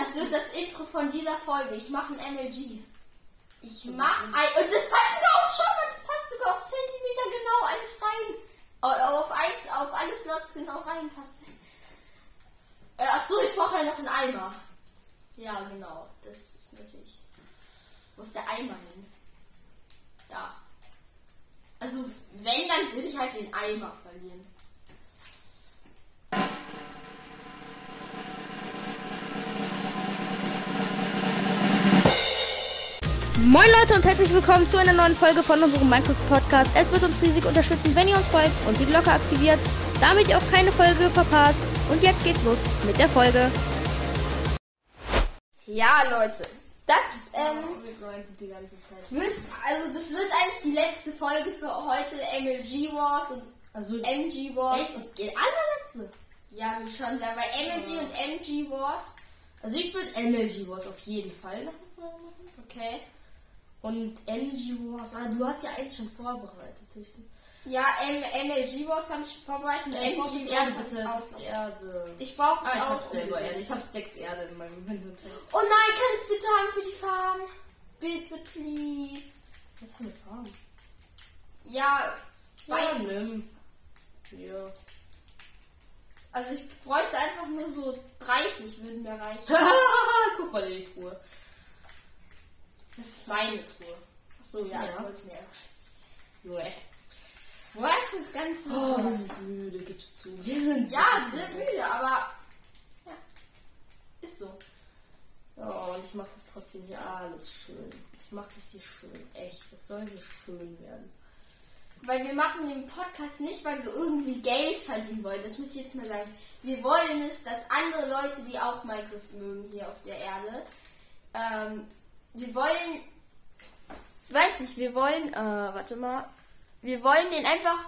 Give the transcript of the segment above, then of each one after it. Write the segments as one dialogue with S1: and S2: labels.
S1: Das wird das Intro von dieser Folge. Ich mache ein MLG. Ich mach ein. Und das passt sogar auf, schau mal, das passt sogar auf Zentimeter genau alles rein. Au- Auf, eins, auf alle Slots genau reinpasst. Äh, ach so, ich brauche ja noch einen Eimer. Ja, genau. Das ist natürlich. Wo ist der Eimer hin? Da. Also, wenn, dann würde ich halt den Eimer verlieren.
S2: Moin Leute und herzlich willkommen zu einer neuen Folge von unserem Minecraft Podcast. Es wird uns riesig unterstützen, wenn ihr uns folgt und die Glocke aktiviert, damit ihr auch keine Folge verpasst. Und jetzt geht's los mit der Folge.
S1: Ja, Leute. Das, ähm.
S3: Wir grinden die ganze Zeit.
S1: Wird, also das wird eigentlich die letzte Folge für heute MLG Wars und
S3: Also,
S1: MG Wars.
S3: echt?
S1: Und,
S3: Die allerletzte?
S1: ja, würde ich schon sagen, weil MLG und MG Wars.
S3: Also, ich würde MLG Wars auf jeden Fall noch eine Folge machen.
S1: Okay.
S3: Und MG Wars, ah, du hast ja eins schon vorbereitet, höchstens.
S1: Ja, M MLG Wars habe ich vorbereitet.
S3: Ich brauche
S1: MG
S3: das Erde,
S1: Wars
S3: bitte.
S1: ich auch.
S3: Erde.
S1: Ich brauche es
S3: Ah, ich
S1: auch.
S3: hab selber Erde. Ich hab sechs Erde in meinem Inventar.
S1: Oh nein, kann ich es bitte haben für die Farm? Bitte, please.
S3: Was für eine Farm?
S1: Ja,
S3: Ja,
S1: weiß.
S3: nimm. Ja.
S1: Also ich bräuchte einfach nur so 30 würden mir reichen.
S3: Guck mal in die Truhe.
S1: Das ist meine Truhe. Achso, ja,
S3: Ja.
S1: du wolltest mir
S3: Junge.
S1: Wo ist das Ganze?
S3: Oh, wir sind müde, gibst du. Wir sind
S1: Ja, wir sind müde, aber ja, ist so.
S3: Oh, und ich mache das trotzdem hier alles schön. Ich mache das hier schön. Echt, das soll hier schön werden.
S1: Weil wir machen den Podcast nicht, weil wir irgendwie Geld verdienen wollen. Das muss ich jetzt mal sagen. Wir wollen es, dass andere Leute, die auch Minecraft mögen hier auf der Erde, ähm, wir wollen, weiß nicht, wir wollen, äh, warte mal, wir wollen den einfach,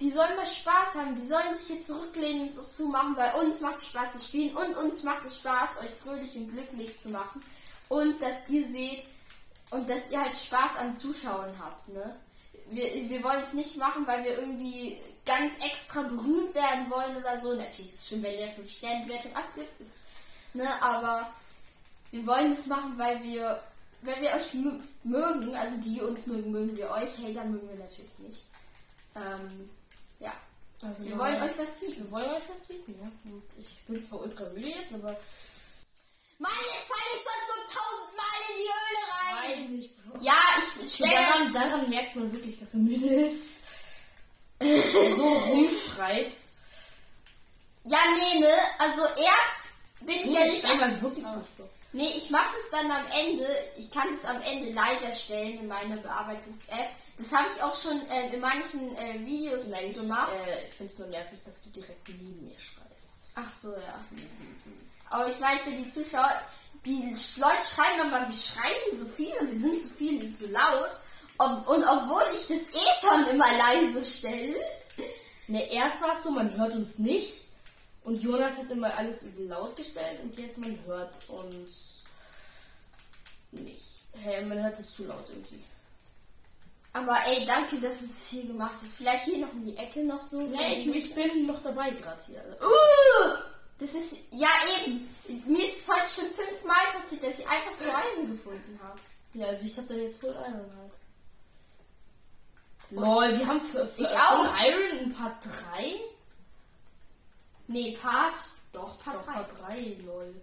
S1: die sollen mal Spaß haben, die sollen sich hier zurücklehnen und so zumachen, weil uns macht es Spaß zu spielen und uns macht es Spaß, euch fröhlich und glücklich zu machen und dass ihr seht und dass ihr halt Spaß am Zuschauen habt, ne? Wir, wir wollen es nicht machen, weil wir irgendwie ganz extra berühmt werden wollen oder so. Natürlich ist es schön, wenn der 5-Sterne-Wertung abgibt, ist, ne? Aber wir wollen es machen, weil wir, weil wir euch mö- mögen, also die uns mögen, mögen wir euch. Hater mögen wir natürlich nicht. Ähm, ja.
S3: Also
S1: Wir wollen euch was bieten.
S3: Wir wollen euch was bieten, ja. Und ich bin zwar ultra müde jetzt, aber.
S1: Mann, jetzt falle ich schon zum tausendmal in die Höhle rein.
S3: Nein, nicht.
S1: Ja, ich stelle
S3: Daran, daran merkt man wirklich, dass er müde ist. So rumschreit.
S1: Ja, nee, ne? Also erst bin ich ja
S3: Ich
S1: nicht.
S3: steig mal wirklich nicht so.
S1: Nee, ich mache das dann am Ende. Ich kann das am Ende leiser stellen in meiner Bearbeitungs-App. Das habe ich auch schon äh, in manchen äh, Videos
S3: Nein, ich,
S1: gemacht.
S3: äh, ich finde es nur nervig, dass du direkt neben mir schreist.
S1: Ach so, ja. Aber ich meine, für die Zuschauer, die Leute schreiben immer, wir schreien so viel und wir sind zu viel und zu laut. Ob, und obwohl ich das eh schon immer leise stelle.
S3: Ne, erst war es so, man hört uns nicht. Und Jonas hat immer alles übel laut gestellt und jetzt man hört uns nicht. Hey, man hört uns zu laut irgendwie.
S1: Aber ey, danke, dass du es hier gemacht hast. Vielleicht hier noch in die Ecke noch so.
S3: Ja, ich, ich bin noch dabei gerade hier.
S1: Uh, das ist, ja eben. Mir ist es heute schon fünfmal passiert, dass ich einfach so Eisen gefunden habe.
S3: Ja, also ich habe da jetzt voll Iron halt. Lol, wir haben für, für
S1: Ich auch.
S3: Iron ein Part 3.
S1: Nee, Part. Doch, Part
S3: Doch,
S1: 3.
S3: Part 3, lol.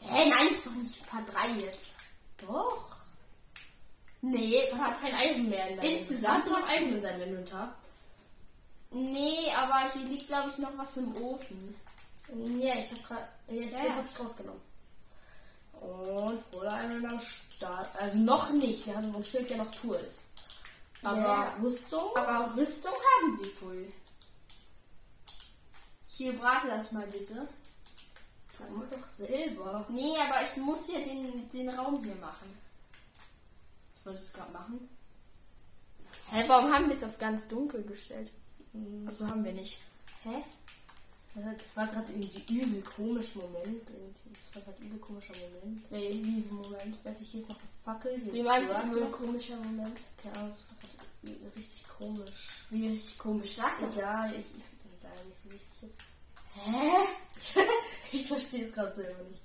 S1: Hä, nein, ist doch nicht Part 3 jetzt.
S3: Doch.
S1: Nee,
S3: Du hast doch kein Eisen mehr in deinem
S1: Insgesamt
S3: Hast du noch Eisen in deinem Inventar?
S1: nee, aber hier liegt, glaube ich, noch was im Ofen.
S3: Ja, ich habe gerade. Ja, ich,
S1: Ja,
S3: das habe ich rausgenommen. Und Full Iron am Start. Also noch nicht. Wir haben uns steht ja noch Tools. Aber
S1: Ja.
S3: Rüstung.
S1: Aber Rüstung haben wir voll. Hier, brate das mal bitte.
S3: Mach doch selber.
S1: Nee, aber ich muss hier den, den Raum hier machen. Was wolltest du gerade machen? Hä, warum haben wir es auf ganz dunkel gestellt? Achso, haben wir nicht. Hä?
S3: Das war gerade irgendwie übel komisch Moment. Das war gerade übel komischer Moment.
S1: Wie, wie Moment?
S3: Weiß ich, hier ist noch eine Fackel. Hier
S1: Wie meinst du, ein komischer Moment?
S3: Keine Ahnung, das war gerade richtig komisch.
S1: Wie richtig komisch. Sag doch.
S3: Ja, ich, ich bin da nicht so wichtig ist.
S1: Hä?
S3: ich verstehe es gerade selber nicht.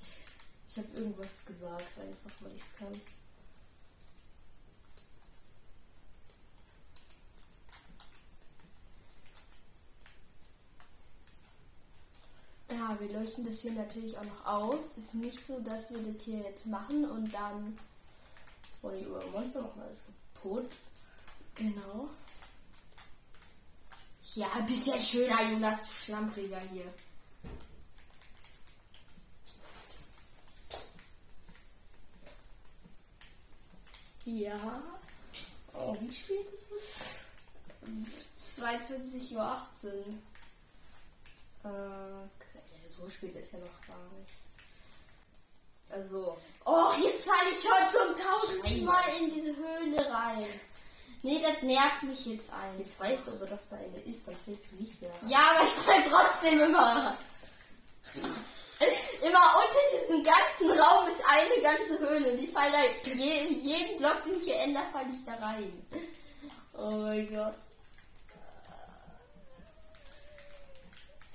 S3: Ich habe irgendwas gesagt, einfach weil ich es kann.
S1: Ja, wir leuchten das hier natürlich auch noch aus. Ist nicht so, dass wir das hier jetzt machen und dann.
S3: Das war die über Monster noch mal alles kaputt.
S1: Genau. Ja, ein bisschen schöner, Jonas, du Schlampriger hier. Ja.
S3: Oh, wie spät ist es?
S1: 22.18 Uhr.
S3: Okay, so spät ist ja noch gar nicht. Also,
S1: Oh, jetzt falle ich schon zum tausendsten Mal in diese Höhle rein. Nee, das nervt mich jetzt ein.
S3: jetzt weißt du aber, dass da eine ist, dann fällst du nicht mehr rein.
S1: Ja, aber ich falle trotzdem immer. Immer unter diesem ganzen Raum ist eine ganze Höhle. Und ich falle da je, jeden Block, den ich hier ändere, falle ich da rein. Oh mein Gott.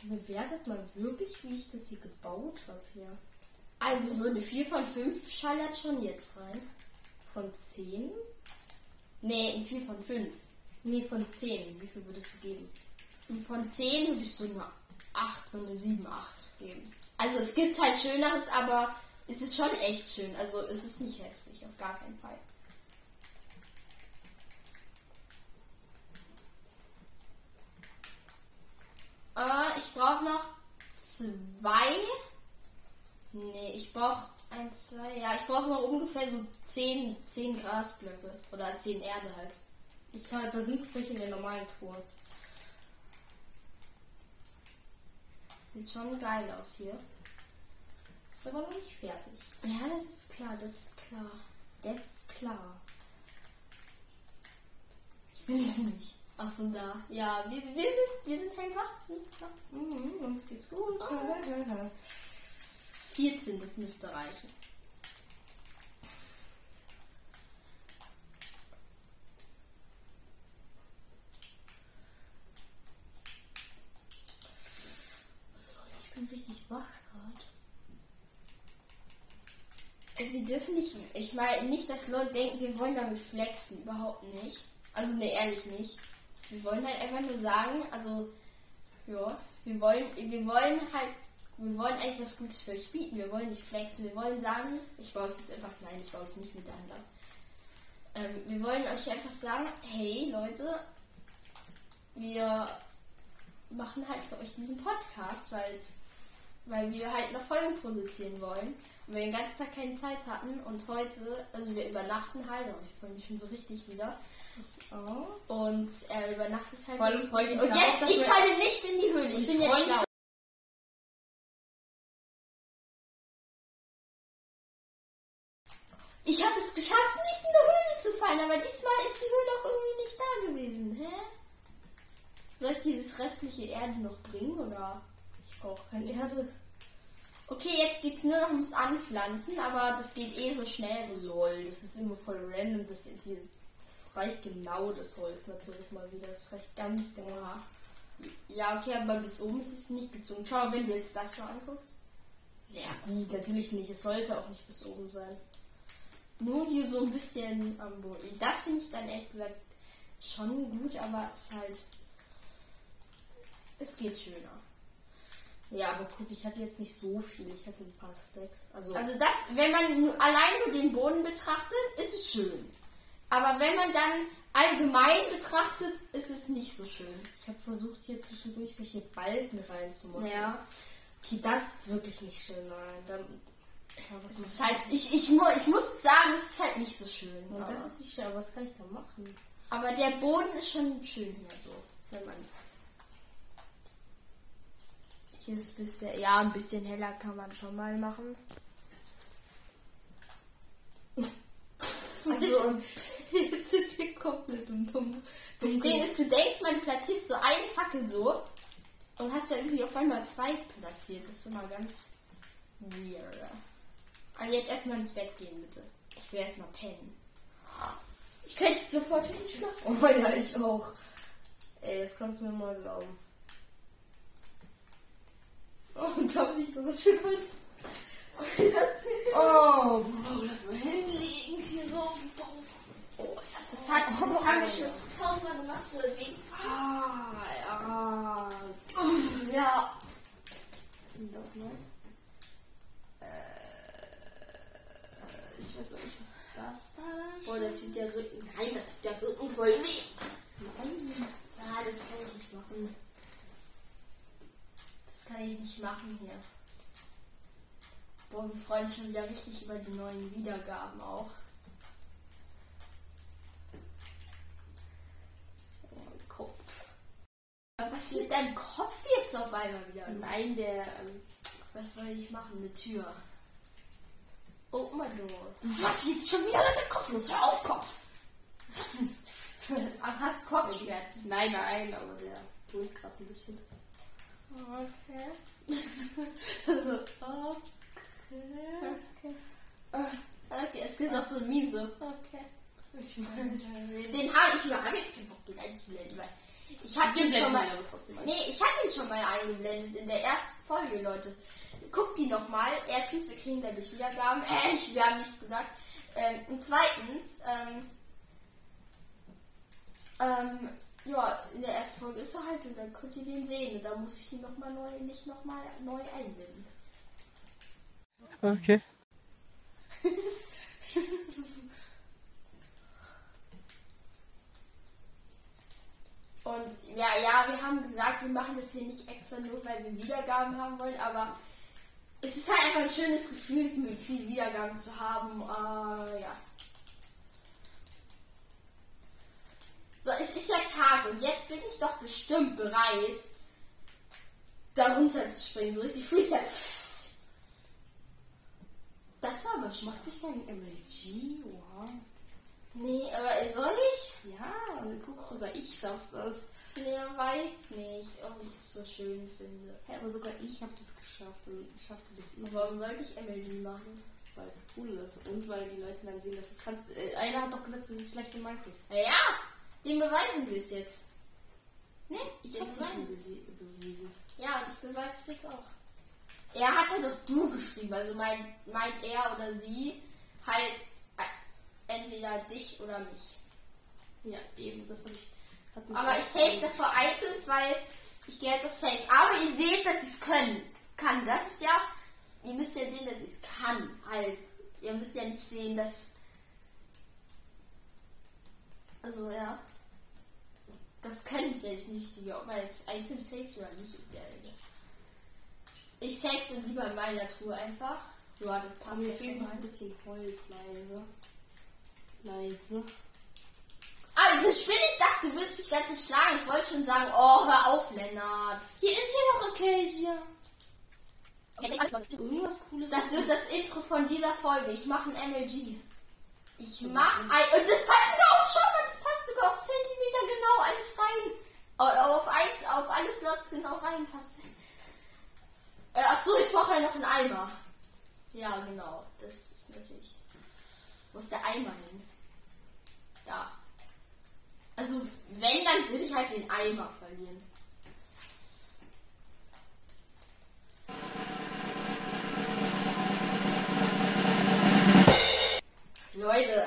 S3: Bewertet man wirklich, wie ich das hier gebaut habe hier?
S1: Also so eine 4 von 5 schallert schon jetzt rein.
S3: Von 10?
S1: Nee, ein 4 von 5.
S3: Nee, von 10. Wie viel würdest du geben?
S1: Und von 10 würde ich so eine 8, so eine 7, 8 geben. Also es gibt halt Schöneres, aber es ist schon echt schön. Also es ist nicht hässlich, auf gar keinen Fall. Äh, ich brauche noch zwei. Nee, ich brauche ein, zwei. Ja, ich brauche noch ungefähr so 10, 10 Grasblöcke. Oder 10 Erde halt.
S3: Ich halt, da sind welche in der normalen Tour.
S1: Sieht schon geil aus hier.
S3: Ist aber noch nicht fertig.
S1: Ja, das ist klar, das ist klar.
S3: That's klar.
S1: Ich bin es nicht. Ach so, da. Ja, wir, wir sind, wir sind hellwach.
S3: Mhm, uns geht's gut.
S1: 14, das müsste reichen.
S3: Ich bin richtig wach gerade.
S1: Äh, Wir dürfen nicht, ich meine nicht, dass Leute denken, wir wollen damit flexen. Überhaupt nicht. Also, ne, ehrlich nicht. Wir wollen halt einfach nur sagen, also, ja, wir wollen, wir wollen halt, wir wollen eigentlich was Gutes für euch bieten. Wir wollen nicht flexen. Wir wollen sagen, ich baue es jetzt einfach, nein, ich baue es nicht miteinander. Ähm, wir wollen euch einfach sagen, hey Leute, wir machen halt für euch diesen Podcast, weil's, weil wir halt noch Folgen produzieren wollen. Und wir den ganzen Tag keine Zeit hatten und heute, also wir übernachten halt, oh, ich freue mich schon so richtig wieder. Und er übernachtet halt. Und jetzt, ich falle nicht in die Höhle. Ich,
S3: Ich
S1: bin jetzt schlau. Ich habe es geschafft, nicht in die Höhle zu fallen, aber diesmal ist die Höhle auch irgendwie nicht da gewesen. Hä? Soll ich dieses restliche Erde noch bringen oder?
S3: Ich brauche keine Erde.
S1: Okay, jetzt geht's nur noch ums Anpflanzen, aber das geht eh so schnell. So.
S3: Lol, das ist immer voll random. Das, das reicht genau, das Holz natürlich mal wieder. Das reicht ganz genau.
S1: Ja, okay, aber bis oben ist es nicht gezogen. Schau, wenn du jetzt das so anguckst.
S3: Ja, gut, natürlich nicht. Es sollte auch nicht bis oben sein.
S1: Nur hier so ein bisschen am Boden. Das finde ich dann gesagt schon gut, aber es ist halt. Es geht schöner.
S3: Ja, aber guck, ich hatte jetzt nicht so viel. Ich hatte ein paar Stacks. Also,
S1: Also das, wenn man allein nur den Boden betrachtet, ist es schön. Aber wenn man dann allgemein betrachtet, ist es nicht so schön.
S3: ich habe versucht, hier zwischendurch solche Balken reinzumachen.
S1: Ja.
S3: Okay, das ist wirklich nicht schön. Nein, mach
S1: ist halt, ich, ich, mu ich muss sagen, es ist halt nicht so schön.
S3: Ja, das ist nicht schön, aber was kann ich da machen?
S1: aber der Boden ist schon schön hier so. Wenn man. Hier ist ein bisschen, ja, ein bisschen heller kann man schon mal machen. Also,
S3: Jetzt sind wir komplett im Dumm.
S1: Das Ding ist, du denkst mal, du platzierst so eine Fackel so und hast ja irgendwie auf einmal zwei platziert. Das ist immer ganz weird. Und jetzt erstmal ins Bett gehen, bitte. Ich will erstmal pennen. Ich könnte jetzt sofort hinschlafen.
S3: Oh ja, ich auch. Ey, das kannst du mir mal glauben. Oh, da bin ich so schön was.
S1: Das,
S3: Oh, Bro, lass mal hinlegen hier so auf dem Bauch. Oh, ja,
S1: das hat, das haben wir schon tausendmal gemacht, so wegen.
S3: Ah, ja.
S1: Ja.
S3: Das nice. Äh, ich weiß auch nicht, was das da
S1: Boah, da tut der Rücken. Nein, da tut der Rücken voll weh.
S3: Nein.
S1: Ah, das kann ich nicht machen. Das kann ich nicht machen hier. Boah, wir freuen uns schon wieder richtig über die neuen Wiedergaben auch.
S3: Oh, mein Kopf.
S1: Was ist mit deinem Kopf jetzt auf einmal wieder?
S3: Nein, der. Ähm,
S1: Was soll ich machen? Eine Tür. Open my door.
S3: was jetzt schon wieder mit dem Kopf los? Hör auf, Kopf! Was ist?
S1: Ach, hast du Kopfschmerzen?
S3: nein, nein, aber der tut gerade ein bisschen.
S1: Okay.
S3: also, okay.
S1: Okay. Okay, es gibt auch so ein Meme so. Okay.
S3: Ich weiß.
S1: Den habe ich mir jetzt keinen Bock, den einzublenden, weil ich habe den schon mal. Nee, ich habe ihn schon mal eingeblendet in der ersten Folge, Leute. Guckt die nochmal. Erstens, wir kriegen dadurch Wiedergaben. Äh, ich, wir haben nichts gesagt. Ähm, und zweitens, ähm, ähm, ja, in der ersten Folge ist er halt und dann könnt ihr den sehen. Und da muss ich ihn nochmal neu, nicht nochmal neu einblenden.
S4: Okay.
S1: Und ja, ja, wir haben gesagt, wir machen das hier nicht extra nur, weil wir Wiedergaben haben wollen, aber es ist halt einfach ein schönes Gefühl, mit viel Wiedergaben zu haben. Äh, ja. So, es ist ja Tag und jetzt bin ich doch bestimmt bereit, da runter zu springen. So richtig Freestyle. Das war aber
S3: Du
S1: schon.
S3: machst nicht mal ein MLG? Wow.
S1: Nee, aber soll ich?
S3: Ja, guck, sogar ich schaff das.
S1: Nee, weiß nicht, ob ich das so schön finde.
S3: Hä, aber sogar ich habe das geschafft. Und schaffst du das easy,
S1: Warum sollte ich MLG machen?
S3: weil es cool ist. Und weil die Leute dann sehen, dass du es kannst. Äh, einer hat doch gesagt, wir sind schlecht in Minecraft.
S1: Ja, ja, den beweisen wir es jetzt. Ne?
S3: Ich hab's ja schon bewiesen.
S1: Ja, und ich beweise es jetzt auch. Er hat ja doch du geschrieben, also meint, meint er oder sie halt äh, entweder dich oder mich.
S3: Ja, eben, das habe ich.
S1: Aber ich safe
S3: schon-
S1: davor Items, weil ich gehe halt auf Safe. Aber ihr seht, dass ich es können. Kann. Das ist ja. Ihr müsst ja sehen, dass ich es kann. Halt. Ihr müsst ja nicht sehen, dass. Also ja. Das Können ja das Wichtige, ob man jetzt Item saved oder nicht der Regel. Ich save es lieber in meiner Truhe einfach. Ja, das passt
S3: Mir fehlt noch ein bisschen Holz, leise. Leise.
S1: Das Spiel, ich dachte, du willst mich ganz schön schlagen. Ich wollte schon sagen, oh, hör auf, Lennart.
S3: Hier ist ja noch Acacia.
S1: Alles. Das wird das Intro von dieser Folge. Ich mache ein MLG. Ich mach ein. Und das passt sogar auf, schau mal, das passt sogar auf Zentimeter genau alles rein. Au- Auf, eins, auf alle Slots genau reinpasst. Äh, ach so, ich brauche ja noch einen Eimer. Ja, genau. Das ist natürlich. Wo ist der Eimer hin? Da. Also, wenn, dann würde ich halt den Eimer verlieren. Leute,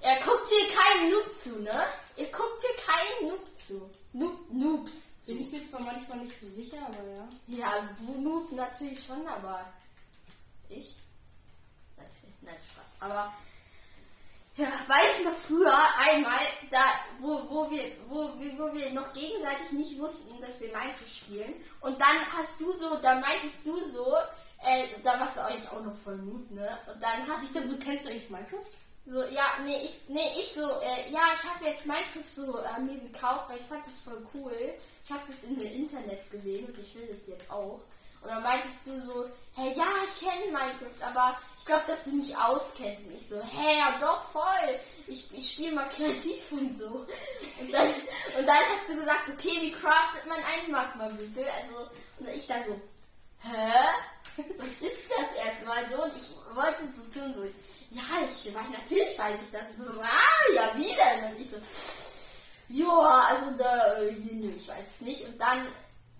S1: er guckt hier keinen Noob zu, ne? Ihr guckt hier keinen Noob zu. Noob, Noobs
S3: Bin
S1: zu.
S3: ich mir zwar manchmal nicht so sicher, aber ja.
S1: Ja, also du Noob natürlich schon, aber ich? Das, nein, Spaß. Aber ja, weiß noch früher einmal, da, wo, wo, wir, wo, wir, wo wir noch gegenseitig nicht wussten, dass wir Minecraft spielen. Und dann hast du so, da meintest du so, äh, da warst du eigentlich auch noch voll Noob, ne? Und dann hast
S3: Ist
S1: du
S3: denn so, kennst du eigentlich Minecraft?
S1: so, ja, nee, ich, nee, ich so, äh, ja, ich habe jetzt Minecraft so äh, mir gekauft, weil ich fand das voll cool. Ich habe das in dem Internet gesehen und ich will das jetzt auch. Und dann meintest du so, hey, ja, ich kenne Minecraft, aber ich glaube, dass du mich auskennst. Und ich so, hey, ja, doch, voll. Ich, ich spiele mal kreativ und so. Und dann, und dann hast du gesagt, okay, wie craftet man einen Magma-Würfel? Also, und ich dann so, hä? Was ist das erstmal so? Und ich wollte so tun, so, ja, ich weiß, natürlich weiß ich das. Und so, ah, ja, wie denn? Und ich so, ja, also da, äh, ich weiß es nicht. Und dann,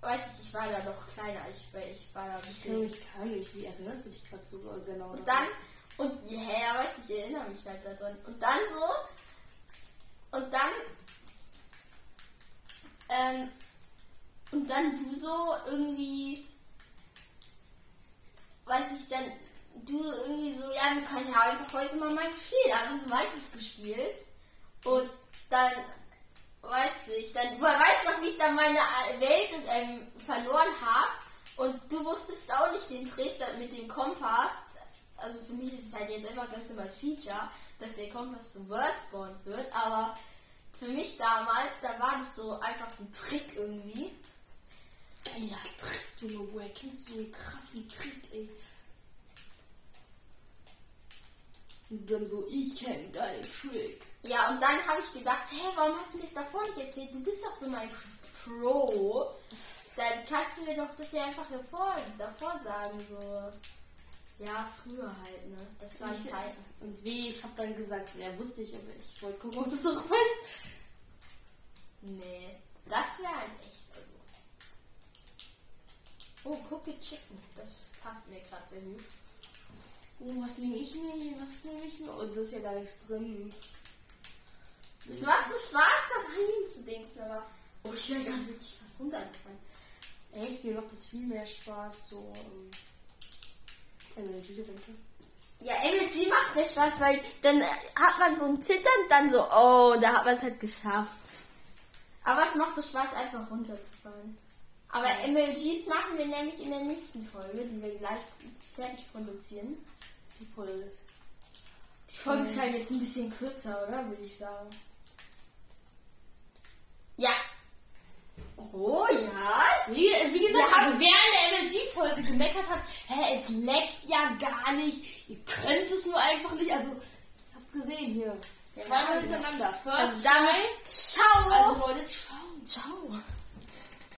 S1: weiß ich, ich war da doch kleiner. Ich, ich war da ein
S3: Ich kann mich gar nicht. Wie erinnerst du dich gerade so genau?
S1: Und dann, und ja, ja, weiß ich, ich erinnere mich halt daran. Und dann so, und dann, ähm, und dann du so irgendwie, weiß ich, dann, du irgendwie so, ja, wir können ja einfach heute mal Minecraft spielen. Da haben wir so Minecraft gespielt. Und dann, weiß ich, dann, du weißt noch, wie ich dann meine Welt ähm, verloren habe. Und du wusstest auch nicht den Trick mit dem Kompass. Also für mich ist es halt jetzt einfach ganz normales Feature, dass der Kompass zum Word spawn wird. Aber für mich damals, da war das so einfach ein Trick irgendwie.
S3: Geiler Trick, Junge. Woher kennst du so einen krassen Trick, ey? Und dann so, ich kenn geilen Trick.
S1: Ja, und dann habe ich gedacht, hey, warum hast du mir das davor nicht erzählt? Du bist doch so Minecraft Pro. Dann kannst du mir doch das ja einfach davor, davor sagen, so. Ja, früher halt, ne? Das war
S3: Ich-
S1: Zeiten.
S3: Und wie, ich hab dann gesagt, ja, wusste ich, aber ich wollte gucken, ob du es noch weißt.
S1: Nee, das wäre halt echt. Also. Oh, Cookie Chicken. Das passt mir gerade sehr gut.
S3: Oh, was nehme ich mir? Was nehme ich mir? Oh, da ist ja gar nichts drin.
S1: Es macht so Spaß, da reinzudingsen, aber. Oh, ich wäre gerade wirklich was runtergefallen.
S3: Echt, mir macht das viel mehr Spaß, so. Ähm, Energiegetränke.
S1: Ja, MLG macht mir Spaß, weil dann äh, hat man so ein Zittern, dann so, oh, da hat man es halt geschafft. Aber es macht so Spaß, einfach runterzufallen. Aber MLGs machen wir nämlich in der nächsten Folge, die wir gleich fertig produzieren.
S3: Die Folge ist.
S1: Die Folge ist halt jetzt ein bisschen kürzer, oder? Würde ich sagen. Ja. Oh ja.
S3: Wie, wie gesagt,
S1: Wir haben-
S3: also wer in der MLG-Folge gemeckert hat, hä, es leckt ja gar nicht, ihr könnt es nur einfach nicht, also, hab's gesehen hier. Zweimal
S1: ja.
S3: hintereinander. First
S1: Also damit, ciao.
S3: Also Leute, ciao.
S1: ciao.